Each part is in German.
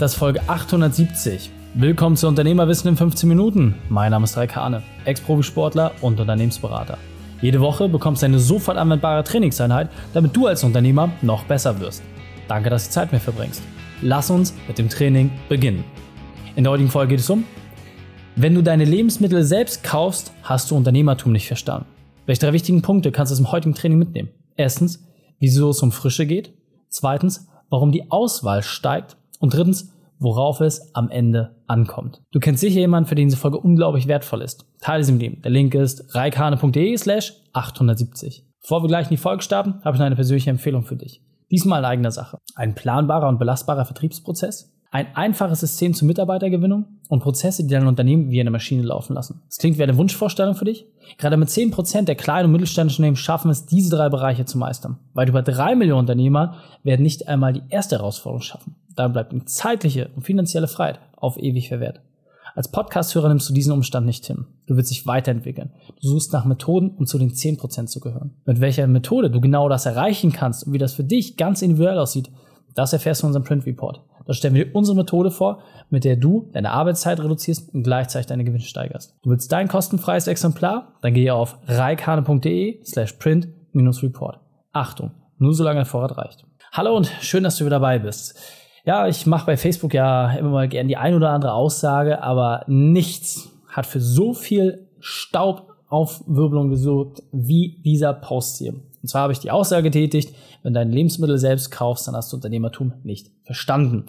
das ist Folge 870. Willkommen zu Unternehmerwissen in 15 Minuten. Mein Name ist Raik Hane, Ex-Profisportler und Unternehmensberater. Jede Woche bekommst du eine sofort anwendbare Trainingseinheit, damit du als Unternehmer noch besser wirst. Danke, dass du Zeit mit mir verbringst. Lass uns mit dem Training beginnen. In der heutigen Folge geht es um, wenn du deine Lebensmittel selbst kaufst, hast du Unternehmertum nicht verstanden. Welche drei wichtigen Punkte kannst du aus dem heutigen Training mitnehmen? Erstens, wieso es um Frische geht. Zweitens, warum die Auswahl steigt. Und drittens, worauf es am Ende ankommt. Du kennst sicher jemanden, für den diese Folge unglaublich wertvoll ist. Teile sie mit ihm. Der Link ist reikane.de slash 870. Bevor wir gleich in die Folge starten, habe ich noch eine persönliche Empfehlung für dich. Diesmal in eigener Sache. Ein planbarer und belastbarer Vertriebsprozess, ein einfaches System zur Mitarbeitergewinnung und Prozesse, die dein Unternehmen wie eine Maschine laufen lassen. Das klingt wie eine Wunschvorstellung für dich? Gerade mit 10% der kleinen und mittelständischen Unternehmen schaffen es, diese drei Bereiche zu meistern. Weit über drei Millionen Unternehmer werden nicht einmal die erste Herausforderung schaffen. Dann bleibt ihm zeitliche und finanzielle Freiheit auf ewig verwehrt. Als Podcast-Hörer nimmst du diesen Umstand nicht hin. Du willst dich weiterentwickeln. Du suchst nach Methoden, um zu den 10% zu gehören. Mit welcher Methode du genau das erreichen kannst und wie das für dich ganz individuell aussieht, das erfährst du in unserem Print Report. Da stellen wir dir unsere Methode vor, mit der du deine Arbeitszeit reduzierst und gleichzeitig deine Gewinne steigerst. Du willst dein kostenfreies Exemplar? Dann gehe auf reikane.de slash print-report. Achtung, nur solange der Vorrat reicht. Hallo und schön, dass du wieder dabei bist. Ja, ich mache bei Facebook ja immer mal gern die ein oder andere Aussage, aber nichts hat für so viel Staubaufwirbelung gesorgt wie dieser Post hier. Und zwar habe ich die Aussage getätigt, wenn du dein Lebensmittel selbst kaufst, dann hast du Unternehmertum nicht verstanden.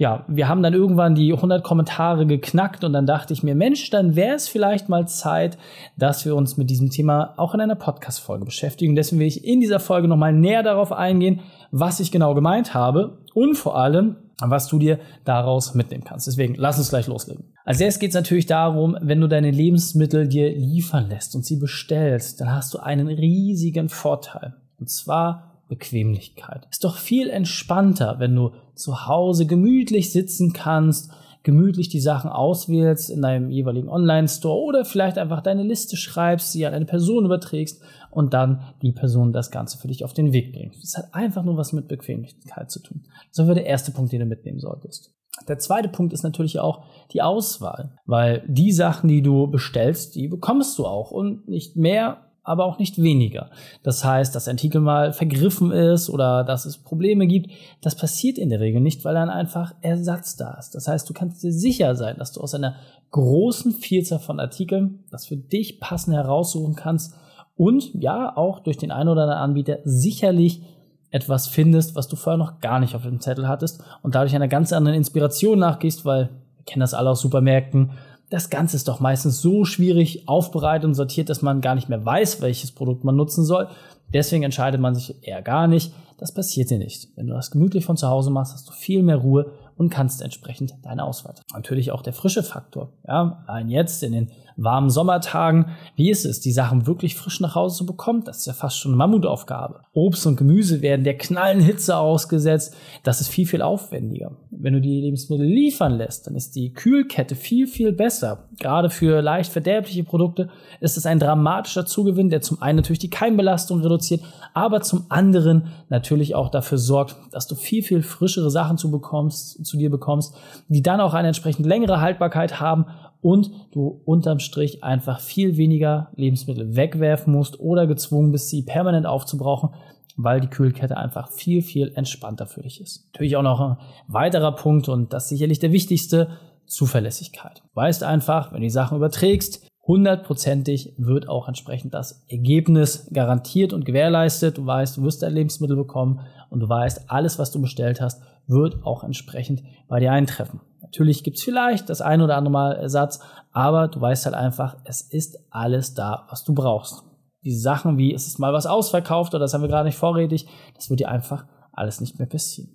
Ja, wir haben dann irgendwann die 100 Kommentare geknackt und dann dachte ich mir, Mensch, dann wäre es vielleicht mal Zeit, dass wir uns mit diesem Thema auch in einer Podcast-Folge beschäftigen. Deswegen will ich in dieser Folge nochmal näher darauf eingehen, was ich genau gemeint habe und vor allem, was du dir daraus mitnehmen kannst. Deswegen lass uns gleich loslegen. Als erstes geht es natürlich darum, wenn du deine Lebensmittel dir liefern lässt und sie bestellst, dann hast du einen riesigen Vorteil. Und zwar Bequemlichkeit. Ist doch viel entspannter, wenn du zu Hause gemütlich sitzen kannst, gemütlich die Sachen auswählst in deinem jeweiligen Online-Store oder vielleicht einfach deine Liste schreibst, sie an eine Person überträgst und dann die Person das Ganze für dich auf den Weg bringt. Das hat einfach nur was mit Bequemlichkeit zu tun. Das wäre der erste Punkt, den du mitnehmen solltest. Der zweite Punkt ist natürlich auch die Auswahl, weil die Sachen, die du bestellst, die bekommst du auch und nicht mehr aber auch nicht weniger. Das heißt, dass ein Artikel mal vergriffen ist oder dass es Probleme gibt, das passiert in der Regel nicht, weil dann einfach Ersatz da ist. Das heißt, du kannst dir sicher sein, dass du aus einer großen Vielzahl von Artikeln das für dich passend heraussuchen kannst und ja, auch durch den einen oder anderen Anbieter sicherlich etwas findest, was du vorher noch gar nicht auf dem Zettel hattest und dadurch einer ganz anderen Inspiration nachgehst, weil wir kennen das alle aus Supermärkten, das Ganze ist doch meistens so schwierig aufbereitet und sortiert, dass man gar nicht mehr weiß, welches Produkt man nutzen soll. Deswegen entscheidet man sich eher gar nicht. Das passiert dir nicht. Wenn du das gemütlich von zu Hause machst, hast du viel mehr Ruhe und kannst entsprechend deine Auswahl. Natürlich auch der frische Faktor. Ja, ein jetzt in den warmen Sommertagen. Wie ist es, die Sachen wirklich frisch nach Hause zu bekommen? Das ist ja fast schon eine Mammutaufgabe. Obst und Gemüse werden der knallen Hitze ausgesetzt. Das ist viel, viel aufwendiger. Wenn du die Lebensmittel liefern lässt, dann ist die Kühlkette viel, viel besser. Gerade für leicht verderbliche Produkte ist es ein dramatischer Zugewinn, der zum einen natürlich die Keimbelastung reduziert, aber zum anderen natürlich auch dafür sorgt, dass du viel, viel frischere Sachen zu bekommst, zu dir bekommst, die dann auch eine entsprechend längere Haltbarkeit haben und du unterm Strich einfach viel weniger Lebensmittel wegwerfen musst oder gezwungen bist, sie permanent aufzubrauchen, weil die Kühlkette einfach viel, viel entspannter für dich ist. Natürlich auch noch ein weiterer Punkt und das sicherlich der wichtigste, Zuverlässigkeit. Du weißt einfach, wenn du die Sachen überträgst, hundertprozentig wird auch entsprechend das Ergebnis garantiert und gewährleistet. Du weißt, du wirst dein Lebensmittel bekommen und du weißt, alles, was du bestellt hast, wird auch entsprechend bei dir eintreffen. Natürlich gibt's vielleicht das ein oder andere Mal Ersatz, aber du weißt halt einfach, es ist alles da, was du brauchst. Diese Sachen wie, es ist mal was ausverkauft oder das haben wir gerade nicht vorrätig, das wird dir einfach alles nicht mehr passieren.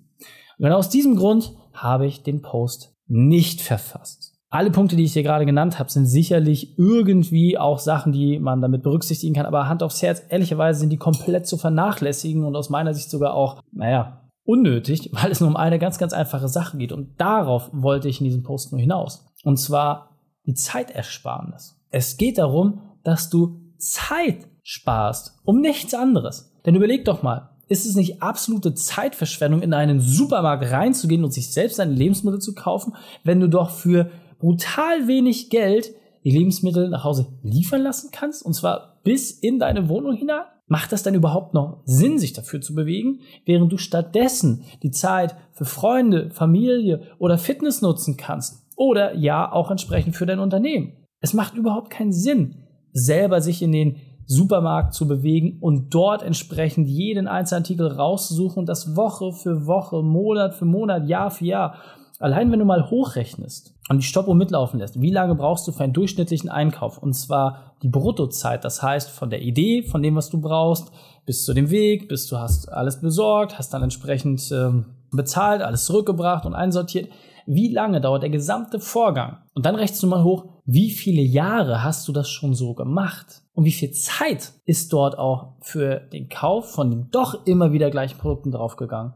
Und genau aus diesem Grund habe ich den Post nicht verfasst. Alle Punkte, die ich hier gerade genannt habe, sind sicherlich irgendwie auch Sachen, die man damit berücksichtigen kann, aber Hand aufs Herz, ehrlicherweise sind die komplett zu vernachlässigen und aus meiner Sicht sogar auch, naja, unnötig, weil es nur um eine ganz, ganz einfache Sache geht. Und darauf wollte ich in diesem Post nur hinaus. Und zwar die Zeitersparnis. Es geht darum, dass du Zeit sparst, um nichts anderes. Denn überleg doch mal, Ist es nicht absolute Zeitverschwendung, in einen Supermarkt reinzugehen und sich selbst seine Lebensmittel zu kaufen, wenn du doch für brutal wenig Geld die Lebensmittel nach Hause liefern lassen kannst? Und zwar bis in deine Wohnung hinein? Macht das denn überhaupt noch Sinn, sich dafür zu bewegen, während du stattdessen die Zeit für Freunde, Familie oder Fitness nutzen kannst? Oder ja, auch entsprechend für dein Unternehmen. Es macht überhaupt keinen Sinn, selber sich in den Supermarkt zu bewegen und dort entsprechend jeden einzelnen Artikel rauszusuchen das Woche für Woche, Monat für Monat, Jahr für Jahr. Allein wenn du mal hochrechnest und die Stoppuhr mitlaufen lässt, wie lange brauchst du für einen durchschnittlichen Einkauf? Und zwar die Bruttozeit, das heißt von der Idee, von dem, was du brauchst, bis zu dem Weg, bis du hast alles besorgt, hast dann entsprechend ähm, bezahlt, alles zurückgebracht und einsortiert. Wie lange dauert der gesamte Vorgang? Und dann rechnest du mal hoch, wie viele Jahre hast du das schon so gemacht? Und wie viel Zeit ist dort auch für den Kauf von den doch immer wieder gleichen Produkten draufgegangen?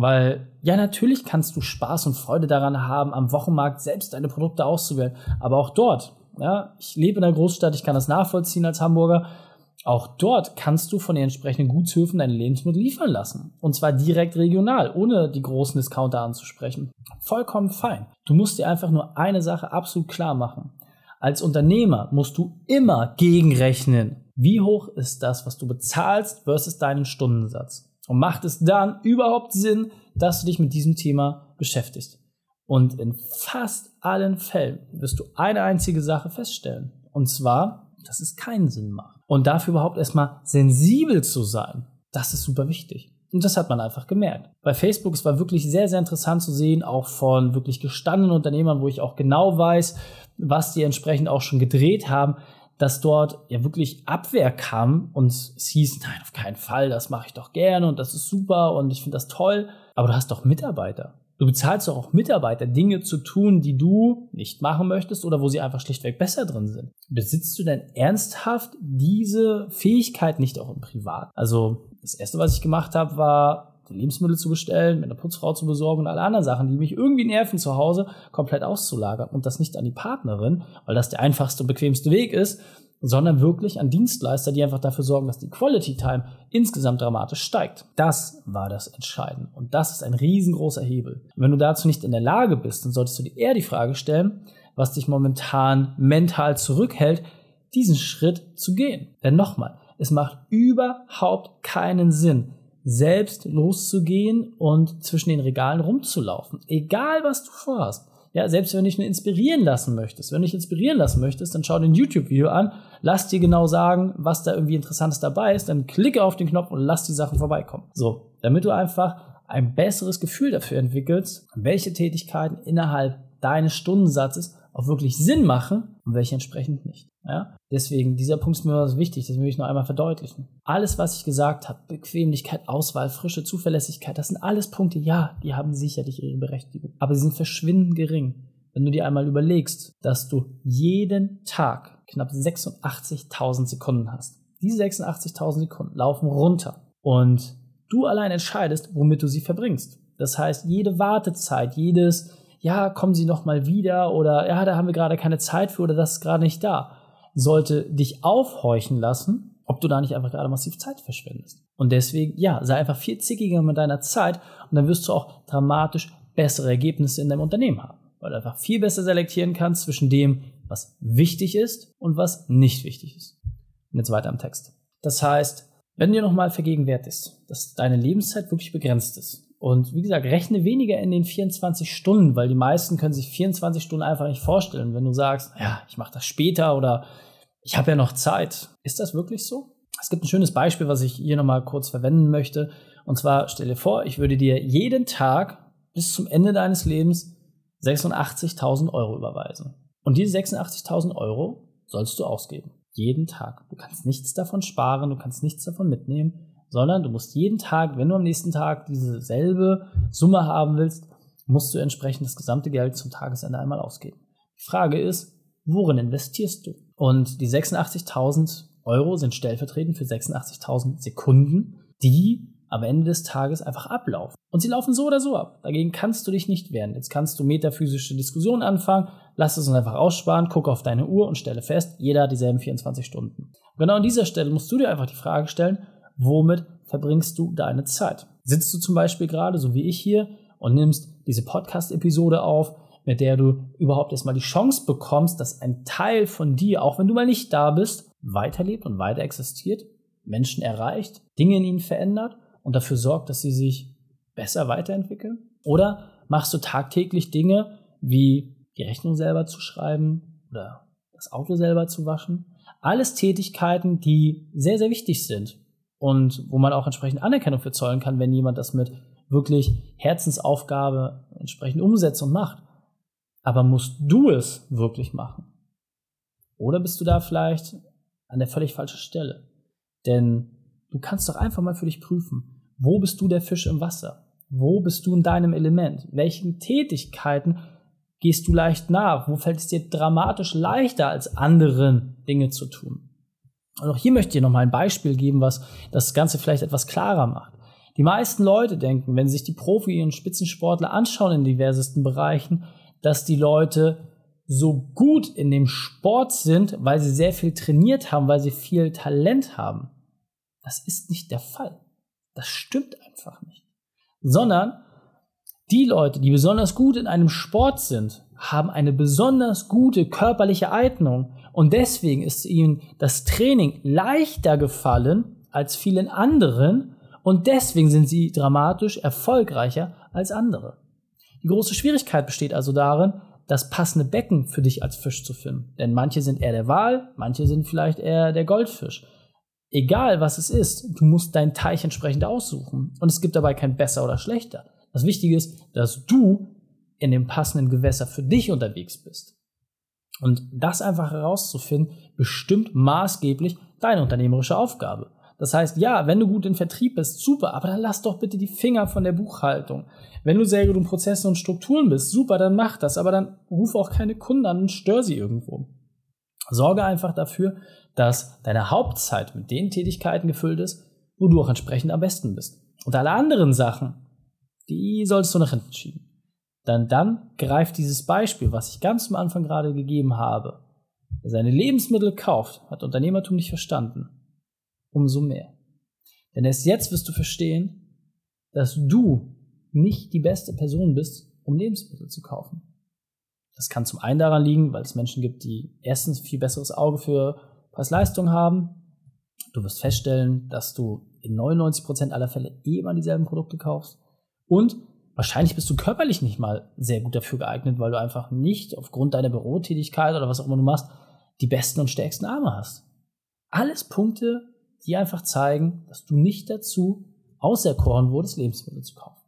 Weil, ja, natürlich kannst du Spaß und Freude daran haben, am Wochenmarkt selbst deine Produkte auszuwählen. Aber auch dort, ja, ich lebe in einer Großstadt, ich kann das nachvollziehen als Hamburger. Auch dort kannst du von den entsprechenden Gutshöfen deine Lebensmittel liefern lassen. Und zwar direkt regional, ohne die großen Discounter anzusprechen. Vollkommen fein. Du musst dir einfach nur eine Sache absolut klar machen. Als Unternehmer musst du immer gegenrechnen, wie hoch ist das, was du bezahlst versus deinen Stundensatz. Und macht es dann überhaupt Sinn, dass du dich mit diesem Thema beschäftigst? Und in fast allen Fällen wirst du eine einzige Sache feststellen. Und zwar, dass es keinen Sinn macht. Und dafür überhaupt erstmal sensibel zu sein, das ist super wichtig. Und das hat man einfach gemerkt. Bei Facebook, es war wirklich sehr, sehr interessant zu sehen, auch von wirklich gestandenen Unternehmern, wo ich auch genau weiß, was die entsprechend auch schon gedreht haben, dass dort ja wirklich Abwehr kam und es hieß, nein, auf keinen Fall, das mache ich doch gerne und das ist super und ich finde das toll. Aber du hast doch Mitarbeiter. Du bezahlst doch auch Mitarbeiter, Dinge zu tun, die du nicht machen möchtest oder wo sie einfach schlichtweg besser drin sind. Besitzt du denn ernsthaft diese Fähigkeit nicht auch im Privat? Also das erste, was ich gemacht habe, war die Lebensmittel zu bestellen, mir eine Putzfrau zu besorgen und alle anderen Sachen, die mich irgendwie nerven zu Hause, komplett auszulagern und das nicht an die Partnerin, weil das der einfachste und bequemste Weg ist, sondern wirklich an Dienstleister, die einfach dafür sorgen, dass die Quality Time insgesamt dramatisch steigt. Das war das Entscheidende und das ist ein riesengroßer Hebel. Und wenn du dazu nicht in der Lage bist, dann solltest du dir eher die Frage stellen, was dich momentan mental zurückhält, diesen Schritt zu gehen. Denn nochmal, es macht überhaupt keinen Sinn, selbst loszugehen und zwischen den Regalen rumzulaufen. Egal, was du vorhast. Ja, selbst wenn du dich nur inspirieren lassen möchtest. Wenn du dich inspirieren lassen möchtest, dann schau dir ein YouTube-Video an, lass dir genau sagen, was da irgendwie Interessantes dabei ist, dann klicke auf den Knopf und lass die Sachen vorbeikommen. So, damit du einfach ein besseres Gefühl dafür entwickelst, welche Tätigkeiten innerhalb deines Stundensatzes auch wirklich Sinn machen und welche entsprechend nicht. Ja? Deswegen, dieser Punkt ist mir was wichtig, das will ich noch einmal verdeutlichen. Alles, was ich gesagt habe, Bequemlichkeit, Auswahl, Frische, Zuverlässigkeit, das sind alles Punkte, ja, die haben sicherlich ihre Berechtigung, aber sie sind verschwindend gering. Wenn du dir einmal überlegst, dass du jeden Tag knapp 86.000 Sekunden hast. Diese 86.000 Sekunden laufen runter und du allein entscheidest, womit du sie verbringst. Das heißt, jede Wartezeit, jedes ja, kommen Sie noch mal wieder oder ja, da haben wir gerade keine Zeit für oder das ist gerade nicht da, sollte dich aufhorchen lassen, ob du da nicht einfach gerade massiv Zeit verschwendest. Und deswegen, ja, sei einfach viel zickiger mit deiner Zeit und dann wirst du auch dramatisch bessere Ergebnisse in deinem Unternehmen haben, weil du einfach viel besser selektieren kannst zwischen dem, was wichtig ist und was nicht wichtig ist. Und jetzt weiter am Text. Das heißt, wenn dir nochmal vergegenwärtigst, dass deine Lebenszeit wirklich begrenzt ist, und wie gesagt, rechne weniger in den 24 Stunden, weil die meisten können sich 24 Stunden einfach nicht vorstellen. Wenn du sagst, ja, ich mache das später oder ich habe ja noch Zeit. Ist das wirklich so? Es gibt ein schönes Beispiel, was ich hier nochmal kurz verwenden möchte. Und zwar stell dir vor, ich würde dir jeden Tag bis zum Ende deines Lebens 86.000 Euro überweisen. Und diese 86.000 Euro sollst du ausgeben. Jeden Tag. Du kannst nichts davon sparen, du kannst nichts davon mitnehmen sondern du musst jeden Tag, wenn du am nächsten Tag diese selbe Summe haben willst, musst du entsprechend das gesamte Geld zum Tagesende einmal ausgeben. Die Frage ist, worin investierst du? Und die 86.000 Euro sind stellvertretend für 86.000 Sekunden, die am Ende des Tages einfach ablaufen. Und sie laufen so oder so ab. Dagegen kannst du dich nicht wehren. Jetzt kannst du metaphysische Diskussionen anfangen, lass es uns einfach aussparen, guck auf deine Uhr und stelle fest, jeder hat dieselben 24 Stunden. Genau an dieser Stelle musst du dir einfach die Frage stellen, womit verbringst du deine Zeit? Sitzt du zum Beispiel gerade, so wie ich hier, und nimmst diese Podcast-Episode auf, mit der du überhaupt erstmal die Chance bekommst, dass ein Teil von dir, auch wenn du mal nicht da bist, weiterlebt und weiter existiert, Menschen erreicht, Dinge in ihnen verändert und dafür sorgt, dass sie sich besser weiterentwickeln? Oder machst du tagtäglich Dinge wie die Rechnung selber zu schreiben oder das Auto selber zu waschen? Alles Tätigkeiten, die sehr, sehr wichtig sind und wo man auch entsprechend Anerkennung für zollen kann, wenn jemand das mit wirklich Herzensaufgabe entsprechend umsetzt und macht. Aber musst du es wirklich machen? Oder bist du da vielleicht an der völlig falschen Stelle? Denn du kannst doch einfach mal für dich prüfen, wo bist du der Fisch im Wasser? Wo bist du in deinem Element? Welchen Tätigkeiten gehst du leicht nach? Wo fällt es dir dramatisch leichter als anderen Dinge zu tun? Und auch hier möchte ich dir nochmal ein Beispiel geben, was das Ganze vielleicht etwas klarer macht. Die meisten Leute denken, wenn sie sich die Profi- und Spitzensportler anschauen in diversesten Bereichen, dass die Leute so gut in dem Sport sind, weil sie sehr viel trainiert haben, weil sie viel Talent haben. Das ist nicht der Fall. Das stimmt einfach nicht. Sondern die Leute, die besonders gut in einem Sport sind, haben eine besonders gute körperliche Eignung und deswegen ist ihnen das Training leichter gefallen als vielen anderen und deswegen sind sie dramatisch erfolgreicher als andere. Die große Schwierigkeit besteht also darin, das passende Becken für dich als Fisch zu finden. Denn manche sind eher der Wal, manche sind vielleicht eher der Goldfisch. Egal was es ist, du musst deinen Teich entsprechend aussuchen. Und es gibt dabei kein besser oder schlechter. Das Wichtige ist, dass du in dem passenden Gewässer für dich unterwegs bist. Und das einfach herauszufinden, bestimmt maßgeblich deine unternehmerische Aufgabe. Das heißt, ja, wenn du gut im Vertrieb bist, super, aber dann lass doch bitte die Finger von der Buchhaltung. Wenn du sehr gut in Prozessen und Strukturen bist, super, dann mach das, aber dann ruf auch keine Kunden an und stör sie irgendwo. Sorge einfach dafür, dass deine Hauptzeit mit den Tätigkeiten gefüllt ist, wo du auch entsprechend am besten bist. Und alle anderen Sachen, die solltest du nach hinten schieben. Dann, dann greift dieses Beispiel, was ich ganz am Anfang gerade gegeben habe. Wer seine Lebensmittel kauft, hat Unternehmertum nicht verstanden umso mehr. Denn erst jetzt wirst du verstehen, dass du nicht die beste Person bist, um Lebensmittel zu kaufen. Das kann zum einen daran liegen, weil es Menschen gibt, die erstens viel besseres Auge für Preis-Leistung haben. Du wirst feststellen, dass du in 99% aller Fälle eh immer dieselben Produkte kaufst. Und wahrscheinlich bist du körperlich nicht mal sehr gut dafür geeignet, weil du einfach nicht aufgrund deiner Bürotätigkeit oder was auch immer du machst, die besten und stärksten Arme hast. Alles Punkte, die einfach zeigen, dass du nicht dazu auserkoren wurdest, Lebensmittel zu kaufen.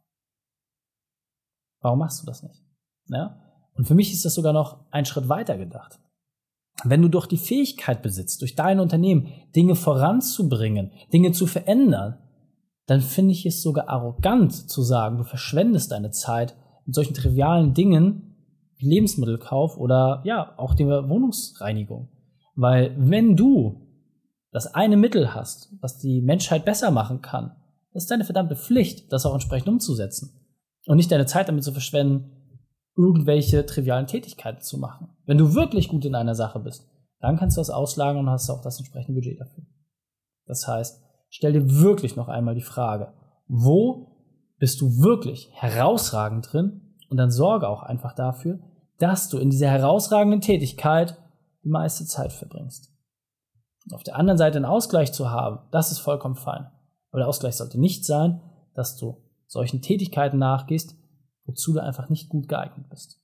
Warum machst du das nicht? Ja? Und für mich ist das sogar noch ein Schritt weiter gedacht. Wenn du doch die Fähigkeit besitzt, durch dein Unternehmen Dinge voranzubringen, Dinge zu verändern, dann finde ich es sogar arrogant zu sagen, du verschwendest deine Zeit mit solchen trivialen Dingen wie Lebensmittelkauf oder ja, auch der Wohnungsreinigung. Weil wenn du das eine Mittel hast, was die Menschheit besser machen kann, ist deine verdammte Pflicht, das auch entsprechend umzusetzen. Und nicht deine Zeit damit zu verschwenden, irgendwelche trivialen Tätigkeiten zu machen. Wenn du wirklich gut in einer Sache bist, dann kannst du das auslagern und hast auch das entsprechende Budget dafür. Das heißt, stell dir wirklich noch einmal die Frage, wo bist du wirklich herausragend drin? Und dann sorge auch einfach dafür, dass du in dieser herausragenden Tätigkeit die meiste Zeit verbringst. Auf der anderen Seite einen Ausgleich zu haben, das ist vollkommen fein. Aber der Ausgleich sollte nicht sein, dass du solchen Tätigkeiten nachgehst, wozu du einfach nicht gut geeignet bist.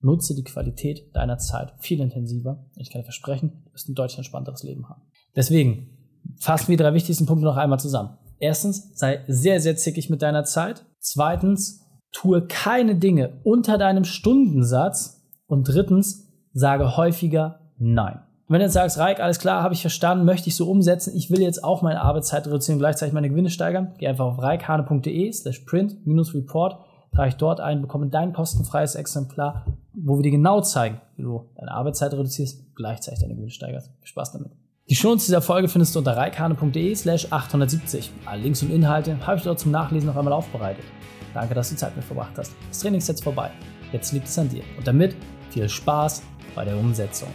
Nutze die Qualität deiner Zeit viel intensiver. Ich kann dir versprechen, du wirst ein deutlich entspannteres Leben haben. Deswegen fassen wir die drei wichtigsten Punkte noch einmal zusammen. Erstens, sei sehr, sehr zickig mit deiner Zeit. Zweitens, tue keine Dinge unter deinem Stundensatz. Und drittens, sage häufiger Nein. Wenn du jetzt sagst, Reik, alles klar, habe ich verstanden, möchte ich so umsetzen, ich will jetzt auch meine Arbeitszeit reduzieren und gleichzeitig meine Gewinne steigern, geh einfach auf reikhane.de slash print-report, trage dort ein, bekomme dein kostenfreies Exemplar, wo wir dir genau zeigen, wie du deine Arbeitszeit reduzierst, und gleichzeitig deine Gewinne steigerst. Viel Spaß damit. Die Shownotes dieser Folge findest du unter reikhane.de slash 870. Alle Links und Inhalte habe ich dort zum Nachlesen noch einmal aufbereitet. Danke, dass du Zeit mit verbracht hast. Das Training ist jetzt vorbei. Jetzt liegt es an dir. Und damit viel Spaß bei der Umsetzung.